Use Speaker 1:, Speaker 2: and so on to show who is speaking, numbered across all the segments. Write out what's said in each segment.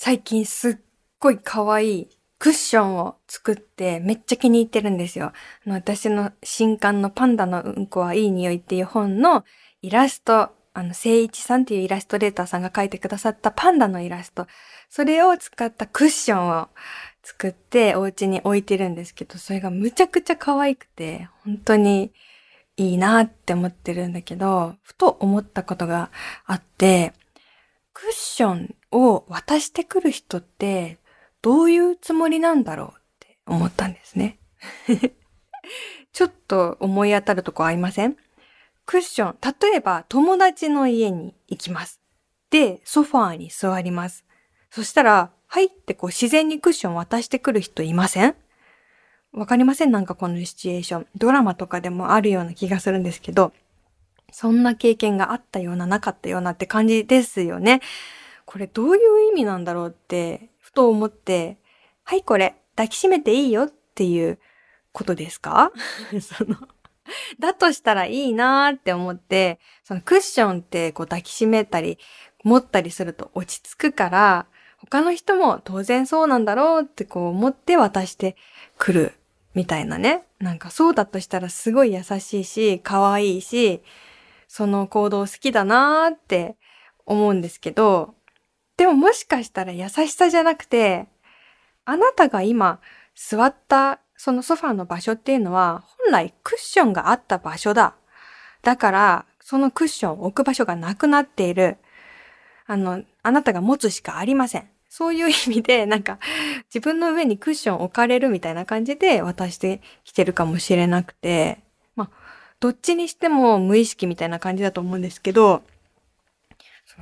Speaker 1: 最近すっごい可愛いクッションを作ってめっちゃ気に入ってるんですよ。あの私の新刊のパンダのうんこはいい匂いっていう本のイラスト、あの、聖一さんっていうイラストレーターさんが描いてくださったパンダのイラスト、それを使ったクッションを作ってお家に置いてるんですけど、それがむちゃくちゃ可愛くて、本当にいいなって思ってるんだけど、ふと思ったことがあって、クッションを渡してくる人ってどういうつもりなんだろうって思ったんですね。ちょっと思い当たるとこありません？クッション、例えば友達の家に行きます。で、ソファーに座ります。そしたら、はいってこう自然にクッション渡してくる人いません？わかりません？なんかこのシチュエーション。ドラマとかでもあるような気がするんですけど、そんな経験があったような、なかったようなって感じですよね。これどういう意味なんだろうって、ふと思って、はいこれ、抱きしめていいよっていうことですか？その、だとしたらいいなーって思って、そのクッションってこう抱きしめたり、持ったりすると落ち着くから、他の人も当然そうなんだろうってこう思って渡してくるみたいなね。なんかそうだとしたらすごい優しいし、可愛いし、その行動好きだなーって思うんですけど、でももしかしたら優しさじゃなくて、あなたが今座ったそのソファーの場所っていうのは本来クッションがあった場所だ。だから、そのクッションを置く場所がなくなっている。あの、あなたが持つしかありません。そういう意味で、なんか、自分の上にクッション置かれるみたいな感じで渡してきてるかもしれなくて、どっちにしても無意識みたいな感じだと思うんですけど、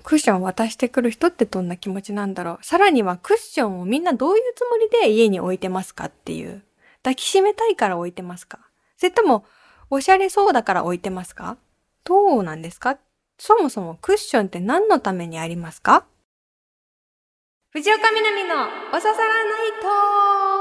Speaker 1: クッションを渡してくる人ってどんな気持ちなんだろう。さらにはクッションをみんなどういうつもりで家に置いてますかっていう。抱きしめたいから置いてますか。それとも、おしゃれそうだから置いてますか。どうなんですか。そもそもクッションって何のためにありますか。藤岡みなみのおささらないと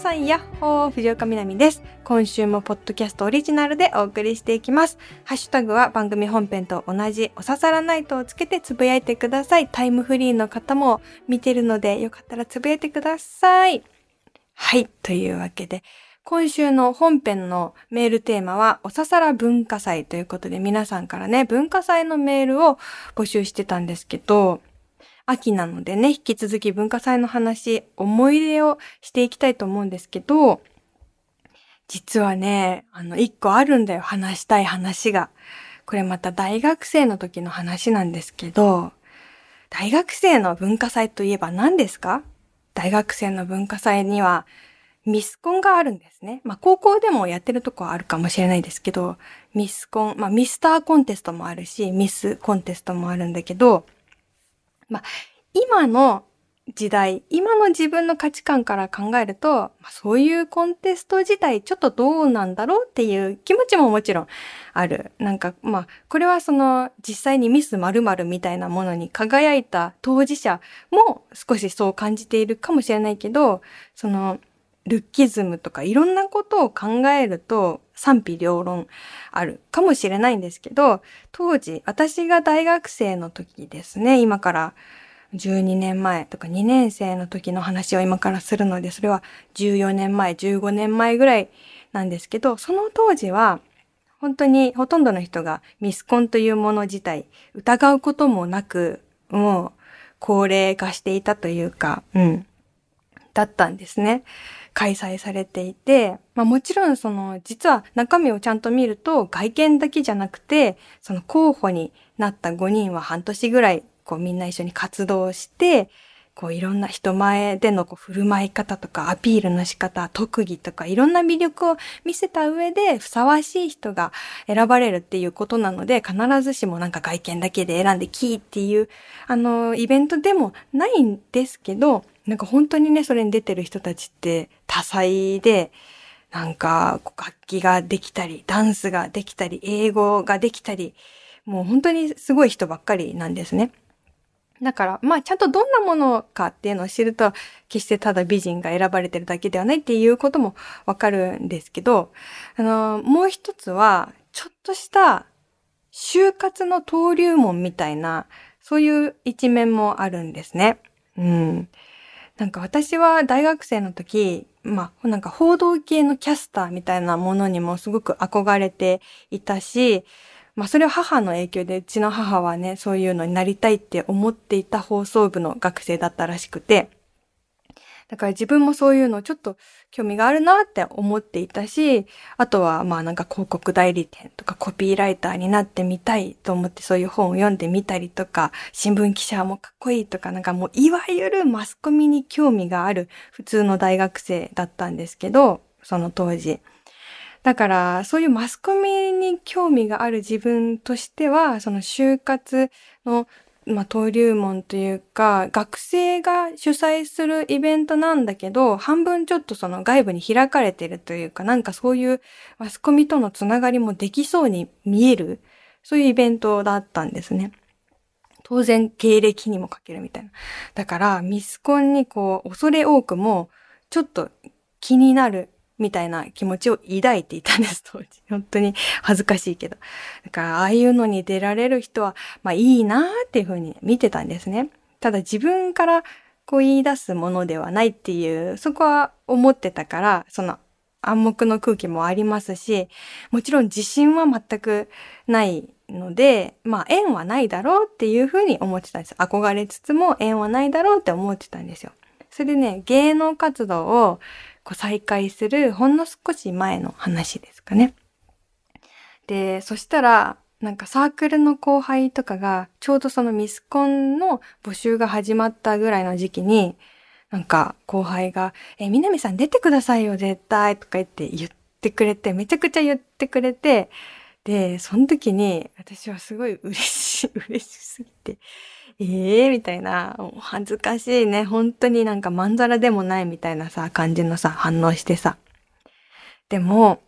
Speaker 1: さん、やっほー、藤岡みなみです。今週もポッドキャストオリジナルでお送りしていきます。ハッシュタグは番組本編と同じおささらナイトをつけてつぶやいてください。タイムフリーの方も見てるので、よかったらつぶやいてください。はい、というわけで、今週の本編のメールテーマは、おささら文化祭ということで、皆さんからね、文化祭のメールを募集してたんですけど、秋なのでね、引き続き文化祭の話、思い出をしていきたいと思うんですけど、実はね、あの、一個あるんだよ、話したい話が。これまた大学生の時の話なんですけど、大学生の文化祭といえば何ですか？大学生の文化祭にはミスコンがあるんですね。まあ高校でもやってるとこはあるかもしれないですけど、ミスコン、まあミスターコンテストもあるし、ミスコンテストもあるんだけど、まあ、今の時代、今の自分の価値観から考えると、まあ、そういうコンテスト自体ちょっとどうなんだろうっていう気持ちももちろんある。なんか、まあ、これはその実際にミス〇〇みたいなものに輝いた当事者も少しそう感じているかもしれないけど、その、ルッキズムとかいろんなことを考えると賛否両論あるかもしれないんですけど、当時私が大学生の時ですね、今から12年前とか2年生の時の話を今からするので、それは14年前、15年前ぐらいなんですけど、その当時は本当にほとんどの人がミスコンというもの自体疑うこともなく、もう高齢化していたというか、うん、だったんですね。開催されていて、まあもちろんその、実は中身をちゃんと見ると外見だけじゃなくて、その候補になった5人は半年ぐらい、こうみんな一緒に活動して、こういろんな人前でのこう振る舞い方とかアピールの仕方、特技とかいろんな魅力を見せた上でふさわしい人が選ばれるっていうことなので必ずしもなんか外見だけで選んでキーっていうあのイベントでもないんですけど、なんか本当にね、それに出てる人たちって多彩で、なんか楽器ができたり、ダンスができたり、英語ができたり、もう本当にすごい人ばっかりなんですね。だから、まあ、ちゃんとどんなものかっていうのを知ると、決してただ美人が選ばれてるだけではないっていうこともわかるんですけど、あの、もう一つは、ちょっとした就活の登竜門みたいな、そういう一面もあるんですね。うん。なんか私は大学生の時、まあ、なんか報道系のキャスターみたいなものにもすごく憧れていたし、まあそれは母の影響で、うちの母はね、そういうのになりたいって思っていた放送部の学生だったらしくて、だから自分もそういうのちょっと興味があるなって思っていたし、あとはまあなんか広告代理店とかコピーライターになってみたいと思ってそういう本を読んでみたりとか、新聞記者もかっこいいとかなんかもういわゆるマスコミに興味がある普通の大学生だったんですけど、その当時。だから、そういうマスコミに興味がある自分としては、その就活のまあ、登竜門というか、学生が主催するイベントなんだけど、半分ちょっとその外部に開かれてるというか、なんかそういうマスコミとのつながりもできそうに見える、そういうイベントだったんですね。当然、経歴にも書けるみたいな。だから、ミスコンにこう、恐れ多くも、ちょっと気になるみたいな気持ちを抱いていたんです、当時。本当に恥ずかしいけど。だから、ああいうのに出られる人は、まあいいなーっていうふうに見てたんですね。ただ自分からこう言い出すものではないっていう、そこは思ってたから、その暗黙の空気もありますし、もちろん自信は全くないので、まあ縁はないだろうっていうふうに思ってたんです。憧れつつも縁はないだろうって思ってたんですよ。それでね、芸能活動をこう再開するほんの少し前の話ですかね。で、そしたら、なんかサークルの後輩とかが、ちょうどそのミスコンの募集が始まったぐらいの時期に、なんか後輩が、え、みなみさん出てくださいよ、絶対とか言って言ってくれて、めちゃくちゃ言ってくれて、で、その時に私はすごい嬉しい、嬉しすぎて、ええー、みたいな、恥ずかしいね。本当になんかまんざらでもないみたいなさ、感じのさ、反応してさ。でも、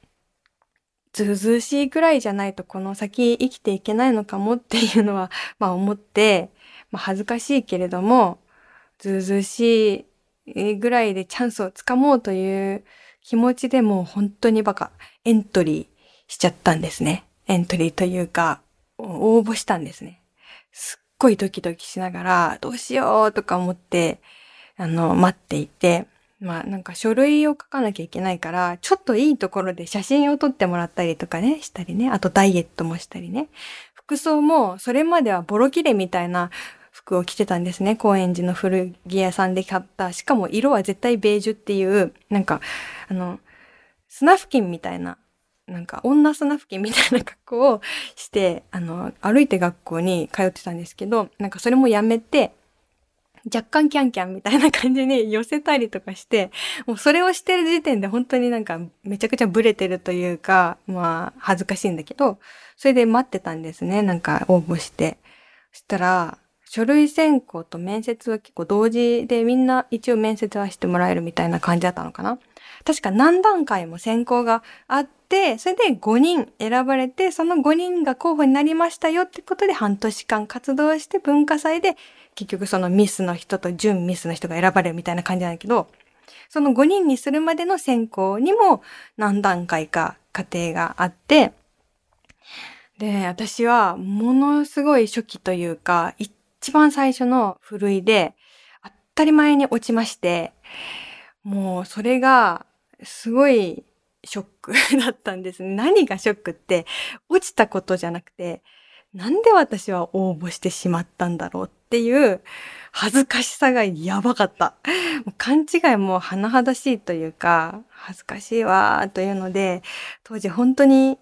Speaker 1: ずうずうしいくらいじゃないとこの先生きていけないのかもっていうのは、まあ思って、まあ恥ずかしいけれども、ずうずうしいぐらいでチャンスをつかもうという気持ちでもう本当にバカ、エントリーしちゃったんですね。エントリーというか、応募したんですね。すごいドキドキしながら、どうしようとか思って、あの、待っていて、まあなんか書類を書かなきゃいけないから、ちょっといいところで写真を撮ってもらったりとかね、したりね。あとダイエットもしたりね。服装も、それまではボロ切れみたいな服を着てたんですね。高円寺の古着屋さんで買った。しかも色は絶対ベージュっていう、なんか、あの、スナフキンみたいななんか女砂付近みたいな格好をして、あの、歩いて学校に通ってたんですけど、なんかそれもやめて、若干キャンキャンみたいな感じに寄せたりとかして、もうそれをしてる時点で本当になんかめちゃくちゃブレてるというか、まあ恥ずかしいんだけど、それで待ってたんですね。なんか応募して。そしたら、書類選考と面接は結構同時でみんな一応面接はしてもらえるみたいな感じだったのかな確か何段階も選考があって、それで5人選ばれて、その5人が候補になりましたよってことで半年間活動して文化祭で結局そのミスの人と準ミスの人が選ばれるみたいな感じなんだけど、その5人にするまでの選考にも何段階か過程があって、で、私はものすごい初期というか、一番最初のふるいで当たり前に落ちまして、もうそれがすごいショックだったんです。何がショックって、落ちたことじゃなくて、なんで私は応募してしまったんだろうっていう恥ずかしさがやばかった。勘違いも甚だしいというか、恥ずかしいわというので、当時本当に、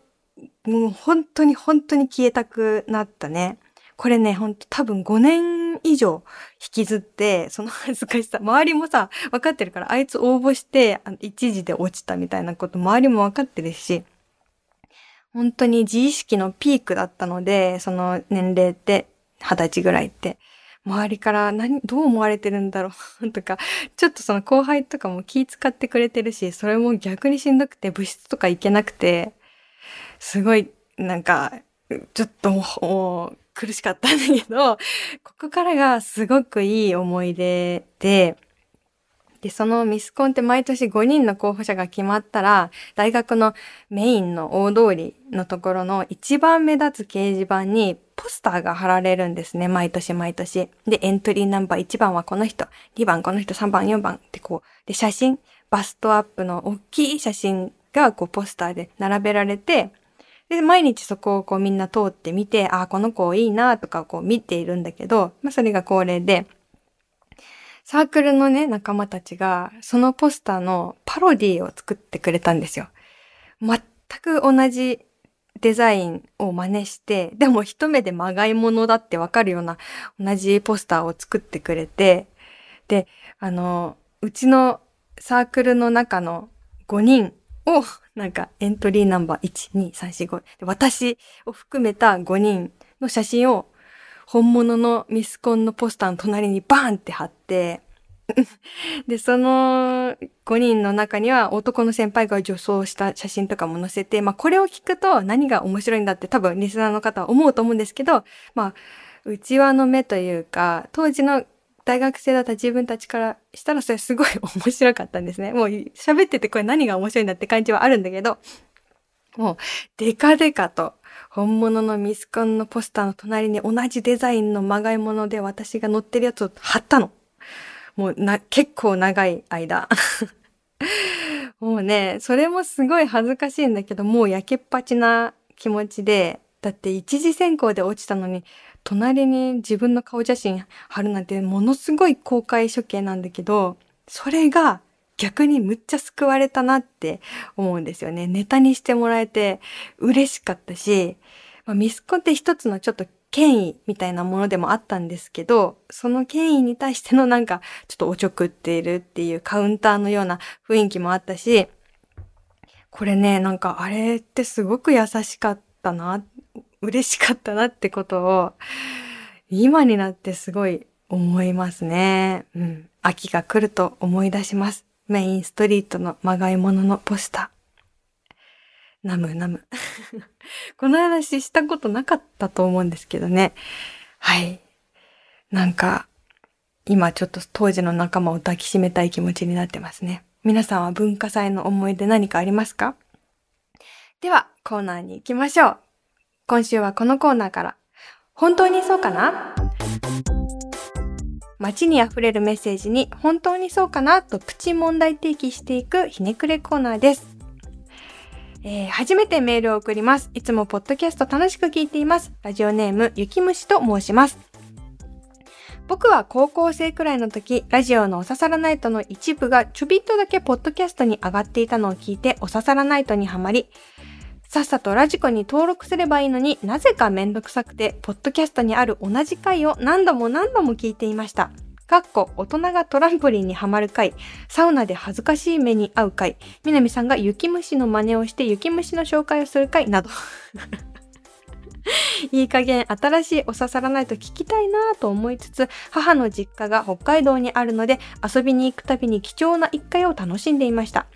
Speaker 1: もう本当に本当に消えたくなったね。これね、ほんと多分5年以上引きずって、その 恥ずかしさ、周りもさ、分かってるから、あいつ応募して、一時で落ちたみたいなこと、周りも分かってるし、本当に自意識のピークだったので、その年齢って、二十歳ぐらいって。周りから何、どう思われてるんだろう とか、ちょっとその後輩とかも気使ってくれてるし、それも逆にしんどくて部室とか行けなくて、すごい、なんか、ちょっともう、苦しかったんだけど、ここからがすごくいい思い出で、で、そのミスコンって毎年5人の候補者が決まったら、大学のメインの大通りのところの一番目立つ掲示板にポスターが貼られるんですね。毎年毎年。で、エントリーナンバー1番はこの人、2番この人、3番、4番ってこう。で、写真、バストアップの大きい写真がこうポスターで並べられて、で、毎日そこをこうみんな通ってみて、ああ、この子いいなとかこう見ているんだけど、まあそれが恒例で、サークルのね、仲間たちが、そのポスターのパロディを作ってくれたんですよ。全く同じデザインを真似して、でも一目でまがいものだってわかるような同じポスターを作ってくれて、で、あの、うちのサークルの中の5人を、なんかエントリーナンバー1、2、3、4、5、私を含めた5人の写真を本物のミスコンのポスターの隣にバーンって貼って、で、その5人の中には男の先輩が女装した写真とかも載せて、まあこれを聞くと何が面白いんだって多分リスナーの方は思うと思うんですけど、まあ、内輪の目というか、当時の大学生だった自分たちからしたらそれすごい面白かったんですね。もう喋っててこれ何が面白いんだって感じはあるんだけど、もうデカデカと本物のミスコンのポスターの隣に同じデザインのまがいもので私が乗ってるやつを貼ったの。もうな、結構長い間。もうね、それもすごい恥ずかしいんだけど、もう焼けっぱちな気持ちで、だって一次選考で落ちたのに、隣に自分の顔写真貼るなんてものすごい公開処刑なんだけど、それが逆にむっちゃ救われたなって思うんですよね。ネタにしてもらえて嬉しかったし、まあ、ミスコって一つのちょっと権威みたいなものでもあったんですけど、その権威に対してのなんかちょっとおちょくっているっていうカウンターのような雰囲気もあったし、これね、なんかあれってすごく優しかったなっ、嬉しかったなってことを、今になってすごい思いますね。うん。秋が来ると思い出します。メインストリートのまがいもののポスター。ナムナム。この話したことなかったと思うんですけどね。はい。なんか、今ちょっと当時の仲間を抱きしめたい気持ちになってますね。皆さんは文化祭の思い出何かありますか？では、コーナーに行きましょう。今週はこのコーナーから。本当にそうかな？街に溢れるメッセージに本当にそうかなとプチ問題提起していくひねくれコーナーです。えー、初めてメールを送ります。いつもポッドキャスト楽しく聞いています。ラジオネーム、ゆきむしと申します。僕は高校生くらいの時、ラジオのおささらナイトの一部がちょびっとだけポッドキャストに上がっていたのを聞いて、おささらナイトにはまり、さっさとラジコに登録すればいいのになぜかめんどくさくて、ポッドキャストにある同じ回を何度も何度も聞いていました。かっこ大人がトランポリンにはまる回、サウナで恥ずかしい目に遭う回、みなみさんが雪虫の真似をして雪虫の紹介をする回など。いい加減新しいお刺さらないと聞きたいなぁと思いつつ、母の実家が北海道にあるので遊びに行くたびに貴重な一回を楽しんでいました。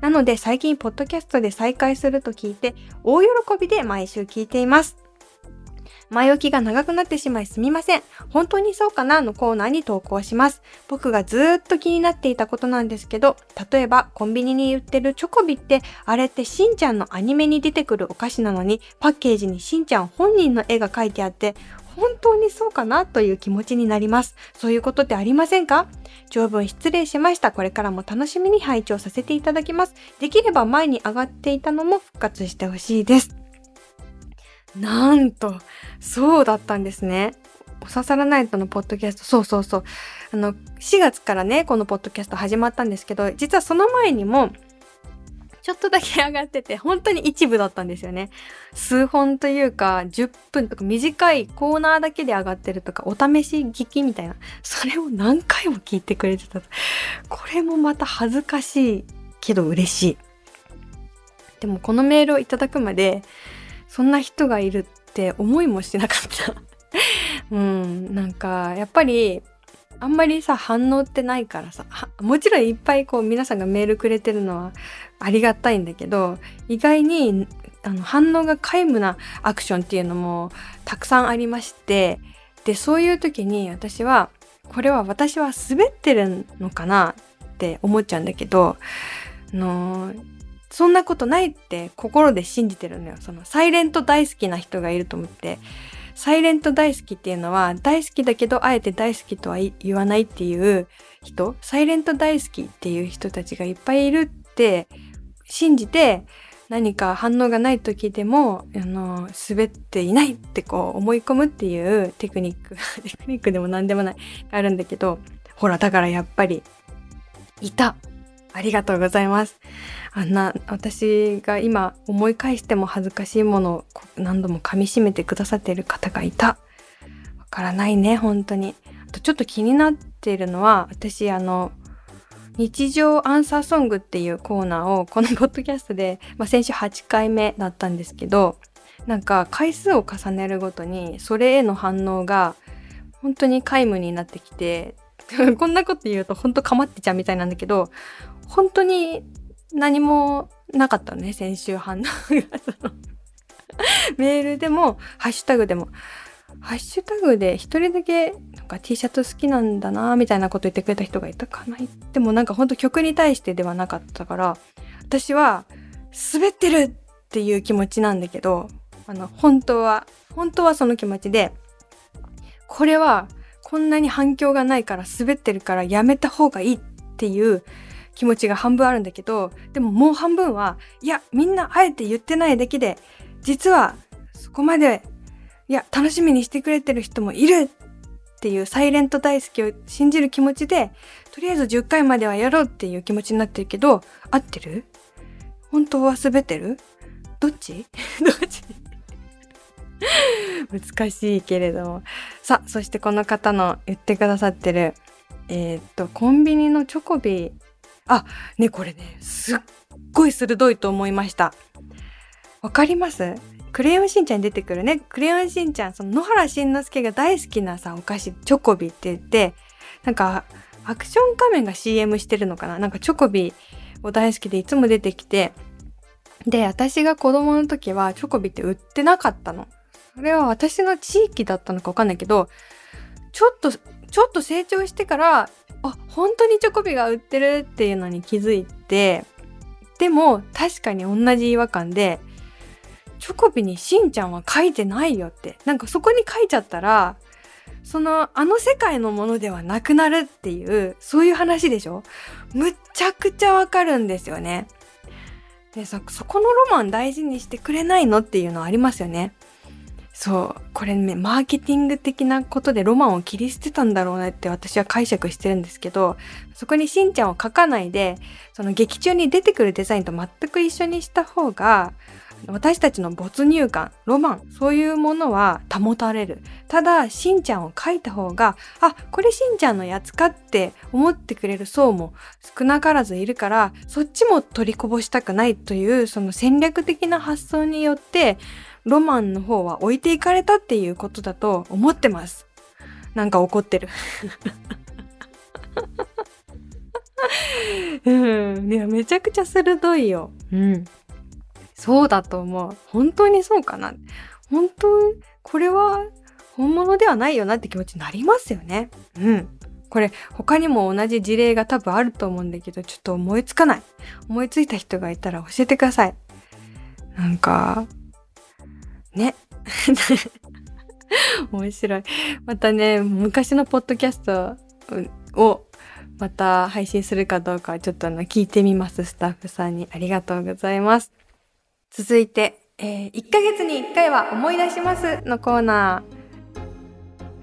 Speaker 1: なので最近ポッドキャストで再開すると聞いて大喜びで毎週聞いています。前置きが長くなってしまいすみません。本当にそうかな？のコーナーに投稿します。僕がずーっと気になっていたことなんですけど、例えばコンビニに売ってるチョコビって、あれってしんちゃんのアニメに出てくるお菓子なのに、パッケージにしんちゃん本人の絵が描いてあって、本当にそうかなという気持ちになります。そういうことってありませんか？長文失礼しました。これからも楽しみに拝聴させていただきます。できれば前に上がっていたのも復活してほしいです。なんと、そうだったんですね。おささらナイトのポッドキャスト、そうそうそう。あの、4月からね、このポッドキャスト始まったんですけど、実はその前にも、ちょっとだけ上がってて、本当に一部だったんですよね。数本というか、10分とか短いコーナーだけで上がってるとか、お試し聞きみたいな。それを何回も聞いてくれてた。これもまた恥ずかしいけど嬉しい。でもこのメールをいただくまで、そんな人がいるって思いもしてなかった うんなんかやっぱりあんまりさ反応ってないからさもちろんいっぱいこう皆さんがメールくれてるのはありがたいんだけど意外にあの反応が皆無なアクションっていうのもたくさんありましてでそういう時に私はこれは私は滑ってるのかなって思っちゃうんだけど、あのそんなことないって心で信じてるのよ。そのサイレント大好きな人がいると思って、サイレント大好きっていうのは大好きだけどあえて大好きとは言わないっていう人、サイレント大好きっていう人たちがいっぱいいるって信じて何か反応がない時でも、あの、滑っていないってこう思い込むっていうテクニック、テクニックでも何でもない、あるんだけど、ほら、だからやっぱり、いた。ありがとうございます。あんな、私が今思い返しても恥ずかしいものを何度も噛み締めてくださっている方がいた。わからないね、本当に。あとちょっと気になっているのは、私あの、日常アンサーソングっていうコーナーをこのポッドキャストで、まあ、先週8回目だったんですけどなんか回数を重ねるごとにそれへの反応が本当に皆無になってきて こんなこと言うと本当かまってちゃうみたいなんだけど本当に何もなかったね先週反応が。メールでもハッシュタグでもハッシュタグで一人だけか T シャツ好きなんだなみたいなこと言ってくれた人がいたかな。でもなんかほんと曲に対してではなかったから私は滑ってるっていう気持ちなんだけどあの本当は本当はその気持ちでこれはこんなに反響がないから滑ってるからやめた方がいいっていう気持ちが半分あるんだけどでももう半分はいやみんなあえて言ってないだけで実はそこまでいや、楽しみにしてくれてる人もいるっていうサイレント大好きを信じる気持ちで、とりあえず10回まではやろうっていう気持ちになってるけど、合ってる？本当は滑ってる？どっち？どっち？難しいけれども。さあ、そしてこの方の言ってくださってる、えー、っと、コンビニのチョコビ。あ、ね、これね、すっごい鋭いと思いました。わかります？クレヨンしんちゃんに出てくるね。クレヨンしんちゃん、その野原しんのすけが大好きなさ、お菓子、チョコビって言って、なんか、アクション仮面が CM してるのかななんかチョコビを大好きでいつも出てきて、で、私が子供の時はチョコビって売ってなかったの。それは私の地域だったのかわかんないけど、ちょっと、ちょっと成長してから、あ、本当にチョコビが売ってるっていうのに気づいて、でも確かに同じ違和感で、チョコビにしんちゃんは書いてないよって。なんかそこに書いちゃったら、その、あの世界のものではなくなるっていう、そういう話でしょ？むっちゃくちゃわかるんですよね。でさ、そこのロマン大事にしてくれないのっていうのはありますよね。そう。これね、マーケティング的なことでロマンを切り捨てたんだろうなって私は解釈してるんですけど、そこにしんちゃんを書かないで、その劇中に出てくるデザインと全く一緒にした方が、私たちの没入感、ロマン、そういうものは保たれる。ただ、しんちゃんを書いた方が、あ、これしんちゃんのやつかって思ってくれる層も少なからずいるから、そっちも取りこぼしたくないという、その戦略的な発想によって、ロマンの方は置いていかれたっていうことだと思ってます。なんか怒ってる。うん。いや、めちゃくちゃ鋭いよ。うん。そうだと思う。本当にそうかな。本当、これは本物ではないよなって気持ちになりますよね。うん。これ他にも同じ事例が多分あると思うんだけど、ちょっと思いつかない。思いついた人がいたら教えてください。なんか、ね。面白い。またね、昔のポッドキャストをまた配信するかどうかちょっとあの聞いてみます。スタッフさんにありがとうございます。続いて、えー、1ヶ月に1回は思い出しますのコーナー。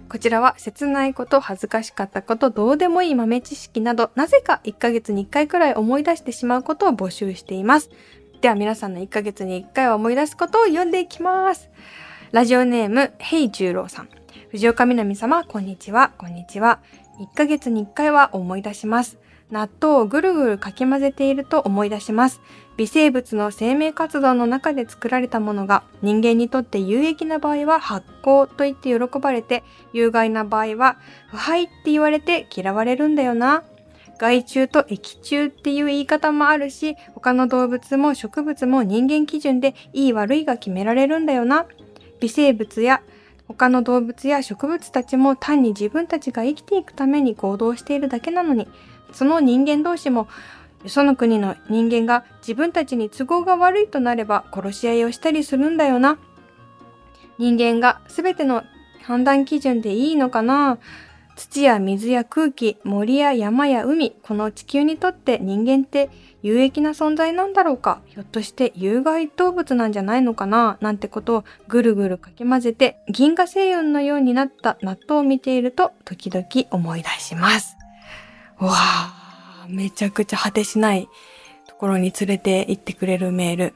Speaker 1: こちらは切ないこと、恥ずかしかったこと、どうでもいい豆知識など、なぜか1ヶ月に1回くらい思い出してしまうことを募集しています。では皆さんの1ヶ月に1回は思い出すことを読んでいきます。ラジオネーム、ヘイ十郎さん。藤岡みなみ様、こんにちは、こんにちは。1ヶ月に1回は思い出します。納豆をぐるぐるかき混ぜていると思い出します。微生物の生命活動の中で作られたものが人間にとって有益な場合は発酵と言って喜ばれて、有害な場合は腐敗って言われて嫌われるんだよな。害虫と液虫っていう言い方もあるし、他の動物も植物も人間基準でいい悪いが決められるんだよな。微生物や他の動物や植物たちも単に自分たちが生きていくために行動しているだけなのに、その人間同士もその国の人間が自分たちに都合が悪いとなれば殺し合いをしたりするんだよな。人間が全ての判断基準でいいのかな土や水や空気、森や山や海、この地球にとって人間って有益な存在なんだろうかひょっとして有害動物なんじゃないのかななんてことをぐるぐるかき混ぜて銀河星雲のようになった納豆を見ていると時々思い出します。わあ、めちゃくちゃ果てしないところに連れて行ってくれるメール。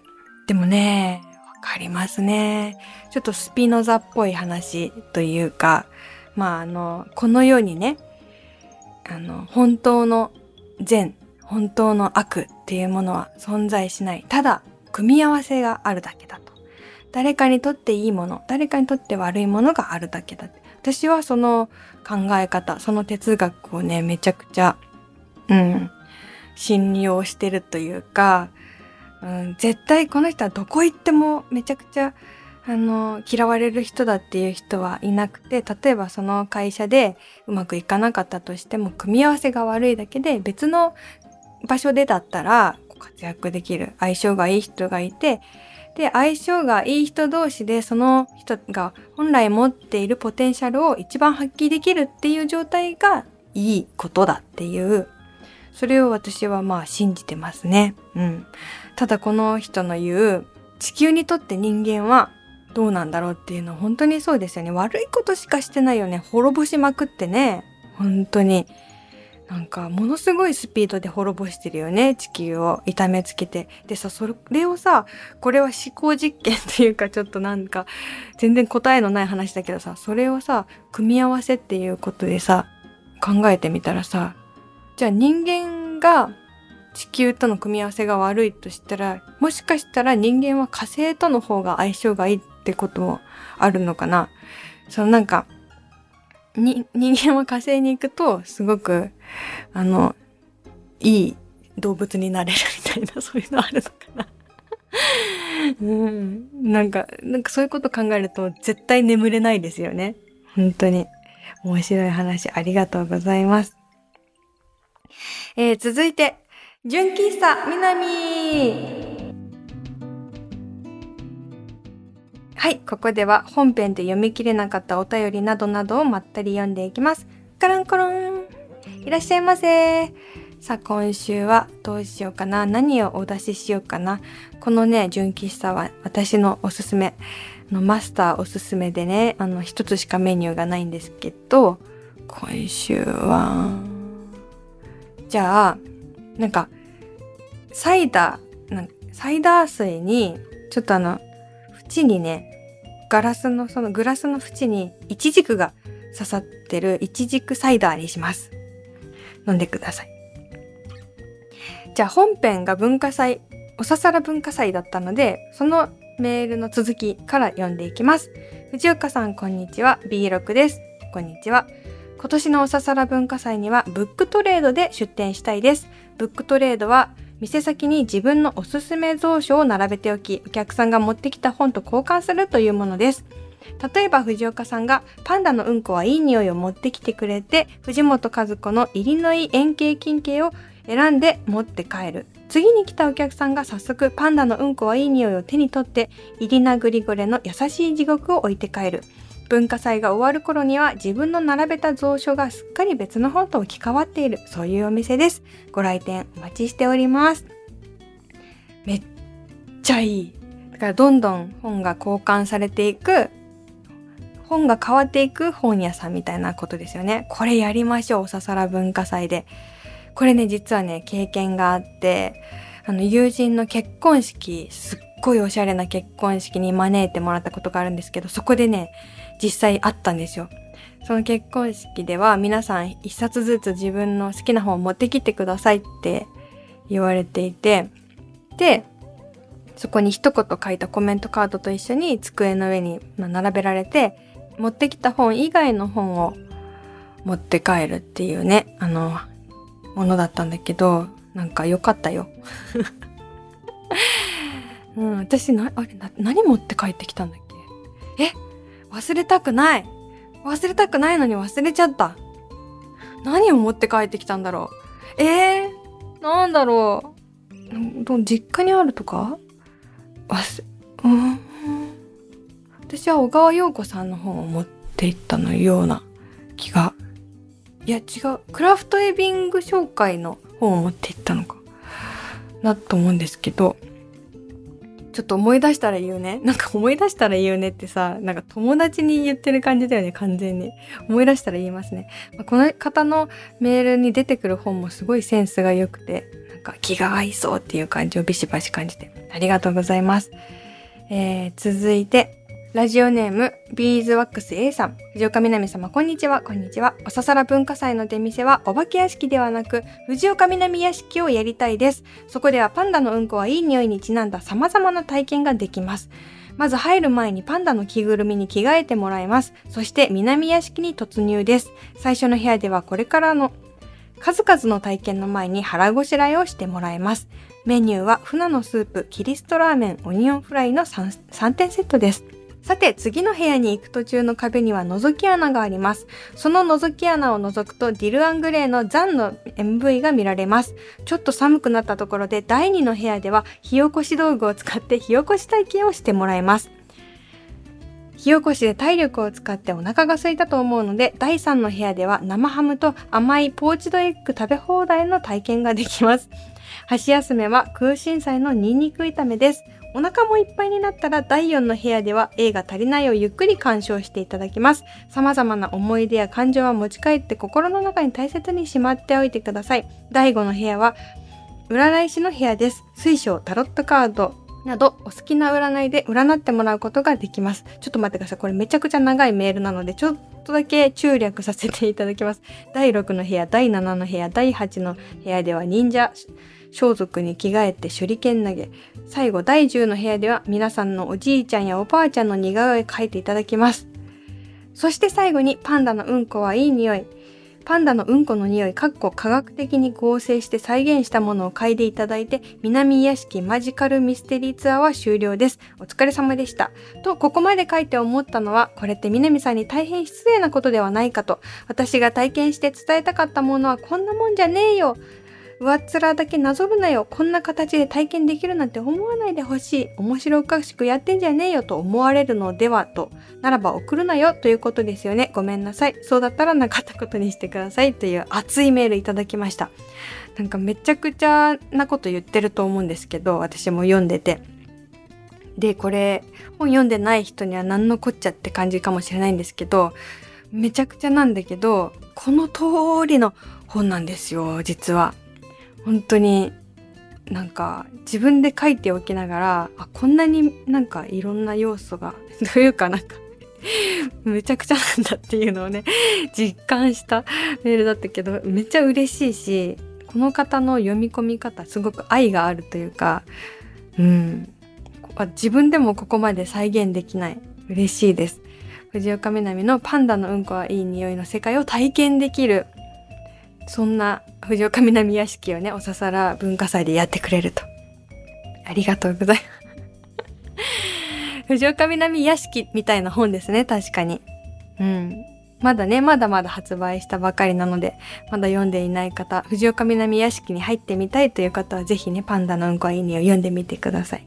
Speaker 1: でもね、わかりますね。ちょっとスピノザっぽい話というか、まああの、この世にね、あの、本当の善、本当の悪っていうものは存在しない。ただ、組み合わせがあるだけだと。誰かにとっていいもの、誰かにとって悪いものがあるだけだって。私はその考え方、その哲学をね、めちゃくちゃ、うん、信用してるというか、うん、絶対この人はどこ行ってもめちゃくちゃあの、嫌われる人だっていう人はいなくて、例えばその会社でうまくいかなかったとしても、組み合わせが悪いだけで別の場所でだったら活躍できる相性がいい人がいて、で、相性がいい人同士でその人が本来持っているポテンシャルを一番発揮できるっていう状態がいいことだっていう、それを私はまあ信じてますね。うん。ただこの人の言う、地球にとって人間はどうなんだろうっていうのは本当にそうですよね。悪いことしかしてないよね。滅ぼしまくってね。本当に。なんか、ものすごいスピードで滅ぼしてるよね。地球を痛めつけて。でさ、それをさ、これは思考実験っていうか、ちょっとなんか、全然答えのない話だけどさ、それをさ、組み合わせっていうことでさ、考えてみたらさ、じゃあ人間が地球との組み合わせが悪いとしたら、もしかしたら人間は火星との方が相性がいいってこともあるのかな。そのなんか、に、人間は火星に行くと、すごく、あの、いい動物になれるみたいな、そういうのあるのかな。うん。なんか、なんかそういうこと考えると、絶対眠れないですよね。本当に。面白い話ありがとうございます。えー、続いて、純喫茶みなみはい、ここでは本編で読み切れなかったお便りなどなどをまったり読んでいきます。カランコロンいらっしゃいませさあ、今週はどうしようかな何をお出ししようかなこのね、純喫茶は私のおすすめ。のマスターおすすめでね、あの、一つしかメニューがないんですけど、今週は、じゃあ、なんか、サイダー、なんサイダー水に、ちょっとあの、縁にね、ガラスのそのグラスの縁にイチジクが刺さってるイチジクサイダーにします。飲んでください。じゃあ本編が文化祭、おささら文化祭だったので、そのメールの続きから読んでいきます。藤岡さんこんにちは、B6 です。こんにちは。今年のおささら文化祭にはブックトレードで出展したいです。ブックトレードは店先に自分のおすすめ蔵書を並べておき、お客さんが持ってきた本と交換するというものです。例えば藤岡さんがパンダのうんこはいい匂いを持ってきてくれて、藤本和子の入りのいい円形金形を選んで持って帰る。次に来たお客さんが早速パンダのうんこはいい匂いを手に取って、イリナグリゴレの優しい地獄を置いて帰る。文化祭が終わる頃には自分の並べた蔵書がすっかり別の本と置き換わっている、そういうお店です。ご来店お待ちしております。めっちゃいい。だからどんどん本が交換されていく、本が変わっていく本屋さんみたいなことですよね。これやりましょう、おささら文化祭で。これね、実はね、経験があって、あの、友人の結婚式、すっごいおしゃれな結婚式に招いてもらったことがあるんですけど、そこでね、実際あったんですよ。その結婚式では皆さん一冊ずつ自分の好きな本を持ってきてくださいって言われていて、で、そこに一言書いたコメントカードと一緒に机の上に並べられて、持ってきた本以外の本を持って帰るっていうね、あの、ものだったんだけど、なんか良かったよ。うん、私な、あれな、何持って帰ってきたんだっけ？え？忘れたくない忘れたくないのに忘れちゃった。何を持って帰ってきたんだろうえー、なんだろう。実家にあるとか？忘れ、うん。私は小川陽子さんの本を持っていったのような気が。いや違う。クラフトエビング紹介の本を持っていったのか。なと思うんですけど、ちょっと思い出したら言うね。なんか思い出したら言うねってさ、なんか友達に言ってる感じだよね、完全に。思い出したら言いますね。まあ、この方のメールに出てくる本もすごいセンスが良くて、なんか気が合いそうっていう感じをビシバシ感じて、ありがとうございます。えー、続いて、ラジオネーム、ビーズワックス A さん。藤岡みなみ様、こんにちは、こんにちは。おささら文化祭の出店は、お化け屋敷ではなく、藤岡みなみ屋敷をやりたいです。そこではパンダのうんこはいい匂いにちなんだ様々な体験ができます。まず入る前にパンダの着ぐるみに着替えてもらいます。そして南屋敷に突入です。最初の部屋ではこれからの数々の体験の前に腹ごしらえをしてもらいます。メニューは船のスープ、キリストラーメン、オニオンフライの 3, 3点セットです。さて、次の部屋に行く途中の壁には覗き穴があります。その覗き穴を覗くとディル・アングレイの残の MV が見られます。ちょっと寒くなったところで第2の部屋では火起こし道具を使って火起こし体験をしてもらいます。火起こしで体力を使ってお腹が空いたと思うので、第3の部屋では生ハムと甘いポーチドエッグ食べ放題の体験ができます。箸休めは空心菜のニンニク炒めです。お腹もいっぱいになったら第4の部屋では映画足りないをゆっくり鑑賞していただきます。様々な思い出や感情は持ち帰って心の中に大切にしまっておいてください。第5の部屋は占い師の部屋です。水晶、タロットカード、などお好きな占いで占ってもらうことができます。ちょっと待ってください。これめちゃくちゃ長いメールなので、ちょっとだけ注略させていただきます。第6の部屋、第7の部屋、第8の部屋では忍者、装束に着替えて手裏剣投げ。最後、第10の部屋では皆さんのおじいちゃんやおばあちゃんの似顔絵描いていただきます。そして最後に、パンダのうんこはいい匂い。パンダのうんこの匂い、かっこ科学的に合成して再現したものを嗅いでいただいて、南屋敷マジカルミステリーツアーは終了です。お疲れ様でした。と、ここまで書いて思ったのは、これって南さんに大変失礼なことではないかと。私が体験して伝えたかったものはこんなもんじゃねえよ。上っ面だけなぞるなよ。こんな形で体験できるなんて思わないでほしい。面白おかしくやってんじゃねえよと思われるのではと。ならば送るなよということですよね。ごめんなさい。そうだったらなかったことにしてくださいという熱いメールいただきました。なんかめちゃくちゃなこと言ってると思うんですけど、私も読んでて。で、これ、本読んでない人には何のこっちゃって感じかもしれないんですけど、めちゃくちゃなんだけど、この通りの本なんですよ、実は。本当になんか自分で書いておきながらあこんなになんかいろんな要素が というかなんかめちゃくちゃなんだっていうのをね実感したメールだったけどめっちゃ嬉しいしこの方の読み込み方すごく愛があるというかうん。自分でもここまで再現できない。嬉しいです。藤岡みなみのパンダのうんこはいい匂いの世界を体験できる。そんな藤岡南屋敷をね、おささら文化祭でやってくれると。ありがとうございます。藤岡南屋敷みたいな本ですね、確かに。うん。まだね、まだまだ発売したばかりなので、まだ読んでいない方、藤岡南屋敷に入ってみたいという方は、ぜひね、パンダのうんこはいいにを読んでみてください。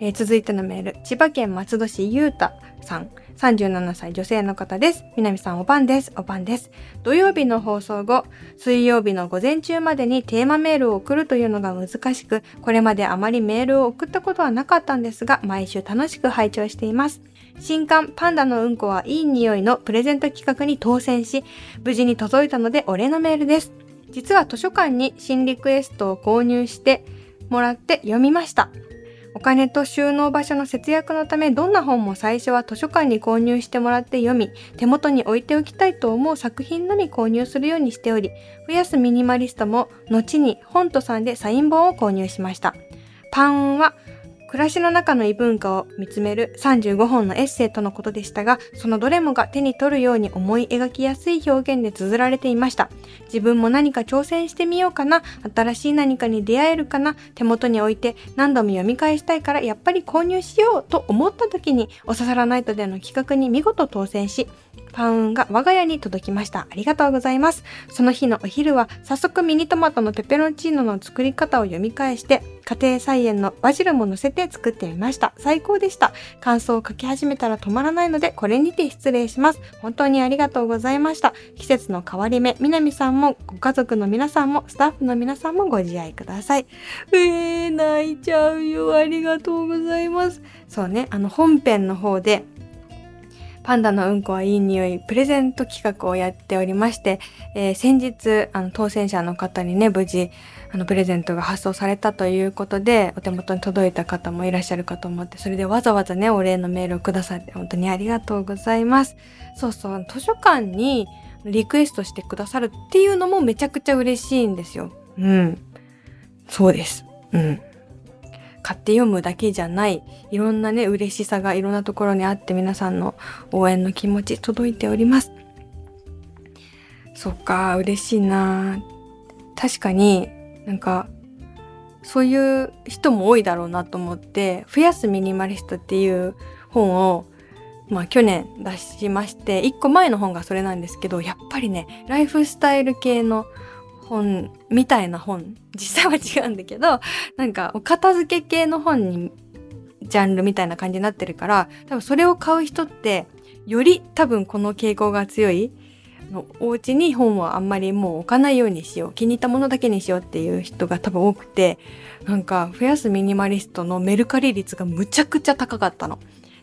Speaker 1: えー、続いてのメール、千葉県松戸市ゆうたさん。37歳女性の方です。南さんおばんです。おばんです。土曜日の放送後、水曜日の午前中までにテーマメールを送るというのが難しく、これまであまりメールを送ったことはなかったんですが、毎週楽しく拝聴しています。新刊パンダのうんこはいい匂いのプレゼント企画に当選し、無事に届いたのでお礼のメールです。実は図書館に新リクエストを購入してもらって読みました。お金と収納場所の節約のためどんな本も最初は図書館に購入してもらって読み、手元に置いておきたいと思う作品のみ購入するようにしており、増やすミニマリストも後に本とさんでサイン本を購入しました。パンは暮らしの中の異文化を見つめる35本のエッセイとのことでしたが、そのどれもが手に取るように思い描きやすい表現で綴られていました。自分も何か挑戦してみようかな新しい何かに出会えるかな手元に置いて何度も読み返したいからやっぱり購入しようと思った時におささらナイトでの企画に見事当選しパンが我が家に届きました。ありがとうございます。その日のお昼は早速ミニトマトのペペロンチーノの作り方を読み返して家庭菜園のバジルも乗せて作ってみました。最高でした。感想を書き始めたら止まらないのでこれにて失礼します。本当にありがとうございました。季節の変わり目、南さんもご家族の皆さんもスタッフの皆さんもご自愛ください。えー、泣いちゃうよ。ありがとうございます。そうね、あの本編の方でパンダのうんこはいい匂いプレゼント企画をやっておりまして、えー、先日あの当選者の方にね無事あのプレゼントが発送されたということでお手元に届いた方もいらっしゃるかと思ってそれでわざわざねお礼のメールをくださって本当にありがとうございますそうそう図書館にリクエストしてくださるっていうのもめちゃくちゃ嬉しいんですよ。うん。そうです。うん。買って読むだけじゃないいろんなね嬉しさがいろんなところにあって皆さんの応援の気持ち届いております。そっか嬉しいな。確かになんかそういう人も多いだろうなと思って「増やすミニマリスト」っていう本をまあ去年出しまして1個前の本がそれなんですけどやっぱりねライフスタイル系の本みたいな本実際は違うんだけどなんかお片付け系の本にジャンルみたいな感じになってるから多分それを買う人ってより多分この傾向が強いのお家に本はあんまりもう置かないようにしよう気に入ったものだけにしようっていう人が多分多くてなんか増やすミニマリストのメルカリ率がむちゃくちゃ高かったの。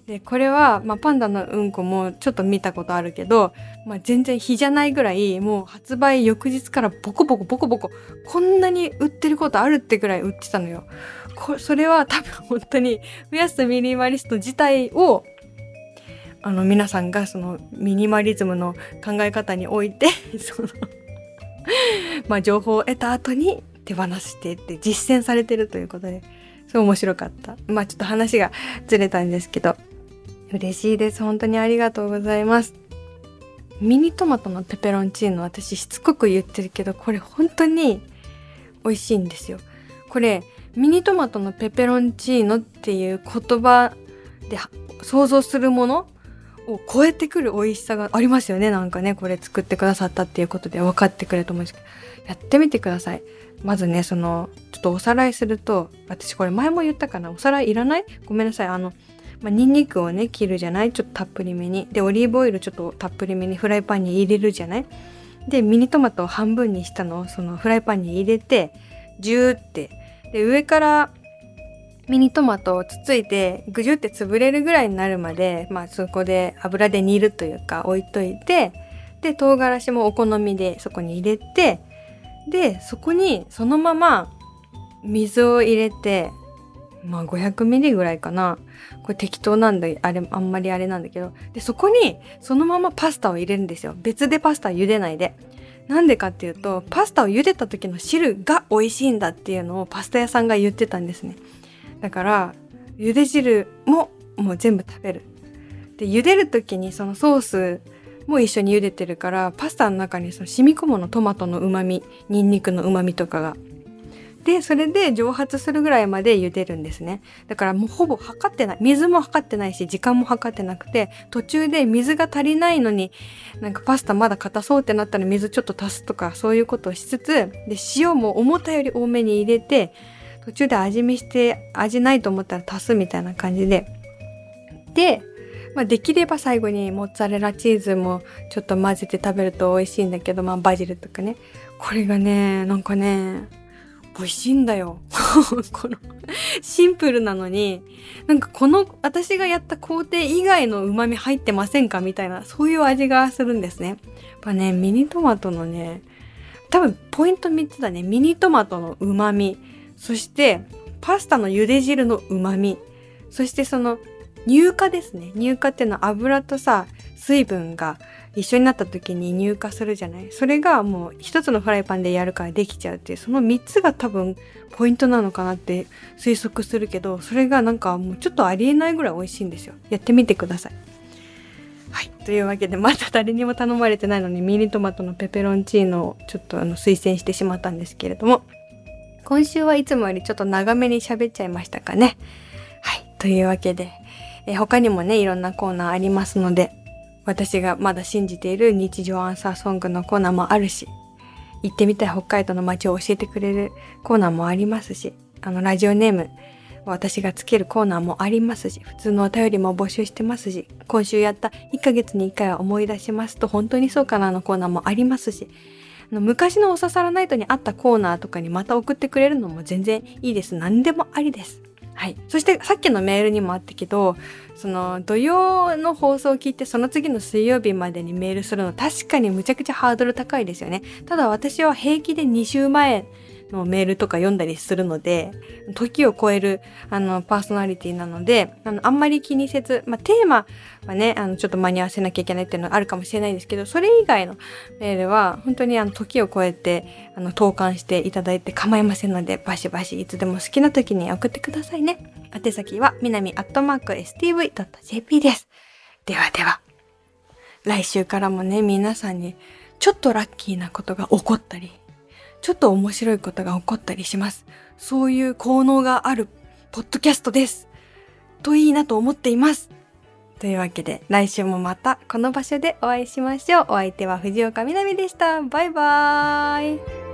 Speaker 1: で、これは、まあ、パンダのうんこもちょっと見たことあるけど、まあ、全然日じゃないぐらい、もう発売翌日からボコボコボコボコ、こんなに売ってることあるってぐらい売ってたのよ。こそれは多分本当に、増やすミニマリスト自体を、あの、皆さんがそのミニマリズムの考え方において、そのまあ、情報を得た後に手放してって実践されてるということで、すごい面白かった。まあ、ちょっと話がずれたんですけど、嬉しいです。本当にありがとうございます。ミニトマトのペペロンチーノ私しつこく言ってるけど、これ本当に美味しいんですよ。これ、ミニトマトのペペロンチーノっていう言葉で想像するものを超えてくる美味しさがありますよね。なんかね、これ作ってくださったっていうことで分かってくれると思うんですけど、やってみてください。まずね、その、ちょっとおさらいすると、私これ前も言ったかなおさらいいらない？ごめんなさい。あの、まあ、ニンニクをね切るじゃない？ちょっとたっぷりめに。でオリーブオイルちょっとたっぷりめにフライパンに入れるじゃない？でミニトマトを半分にしたのをそのフライパンに入れてジューって。で上からミニトマトをつついてぐじゅって潰れるぐらいになるまで、まあ、そこで油で煮るというか置いといてで唐辛子もお好みでそこに入れてでそこにそのまま水を入れてまあ500ミリぐらいかな。これ適当なんで、あれ、あんまりあれなんだけど。で、そこにそのままパスタを入れるんですよ。別でパスタ茹でないで。なんでかっていうと、パスタを茹でた時の汁が美味しいんだっていうのをパスタ屋さんが言ってたんですね。だから、茹で汁ももう全部食べる。で、茹でる時にそのソースも一緒に茹でてるから、パスタの中にその染み込むのトマトの旨味、ニンニクの旨味とかが。で、それで蒸発するぐらいまで茹でるんですね。だからもうほぼ測ってない。水も測ってないし、時間も測ってなくて、途中で水が足りないのに、なんかパスタまだ硬そうってなったら水ちょっと足すとか、そういうことをしつつ、で、塩も思ったより多めに入れて、途中で味見して味ないと思ったら足すみたいな感じで。で、まあ、できれば最後にモッツァレラチーズもちょっと混ぜて食べると美味しいんだけど、まあバジルとかね。これがね、なんかね、美味しいんだよ。このシンプルなのに、なんかこの私がやった工程以外の旨味入ってませんかみたいな、そういう味がするんですね。やっぱね、ミニトマトのね、多分ポイント3つだね。ミニトマトの旨味、そしてパスタの茹で汁の旨味、そしてその乳化ですね。乳化っていうのは油とさ、水分が一緒になった時に乳化するじゃない？それがもう一つのフライパンでやるからできちゃうっていうその3つが多分ポイントなのかなって推測するけどそれがなんかもうちょっとありえないぐらい美味しいんですよやってみてくださいはい。というわけで、まだ誰にも頼まれてないのにミニトマトのペペロンチーノをちょっとあの推薦してしまったんですけれども、今週はいつもよりちょっと長めに喋っちゃいましたかね。はい。というわけで、え他にもね、いろんなコーナーありますので、私がまだ信じている日常アンサーソングのコーナーもあるし、行ってみたい北海道の街を教えてくれるコーナーもありますし、あの、ラジオネーム、私がつけるコーナーもありますし、普通のお便りも募集してますし、今週やった1ヶ月に1回は思い出しますと本当にそうかなのコーナーもありますし、あの昔のおささらナイトにあったコーナーとかにまた送ってくれるのも全然いいです。何でもありです。はい。そしてさっきのメールにもあったけど、その土曜の放送を聞いてその次の水曜日までにメールするの確かにむちゃくちゃハードル高いですよね。ただ私は平気で2週前のメールとか読んだりするので、時を超える、あの、パーソナリティなので、あの、あんまり気にせず、まあ、テーマはね、あの、ちょっと間に合わせなきゃいけないっていうのはあるかもしれないですけど、それ以外のメールは、本当にあの、時を超えて、あの、投函していただいて構いませんので、バシバシいつでも好きな時に送ってくださいね。宛先は、みなみアットマーク stv.jp です。ではでは、来週からもね、皆さんに、ちょっとラッキーなことが起こったり、ちょっと面白いことが起こったりします。そういう効能があるポッドキャストです。といいなと思っています。というわけで、来週もまたこの場所でお会いしましょう。お相手は藤岡みなみでした。バイバーイ。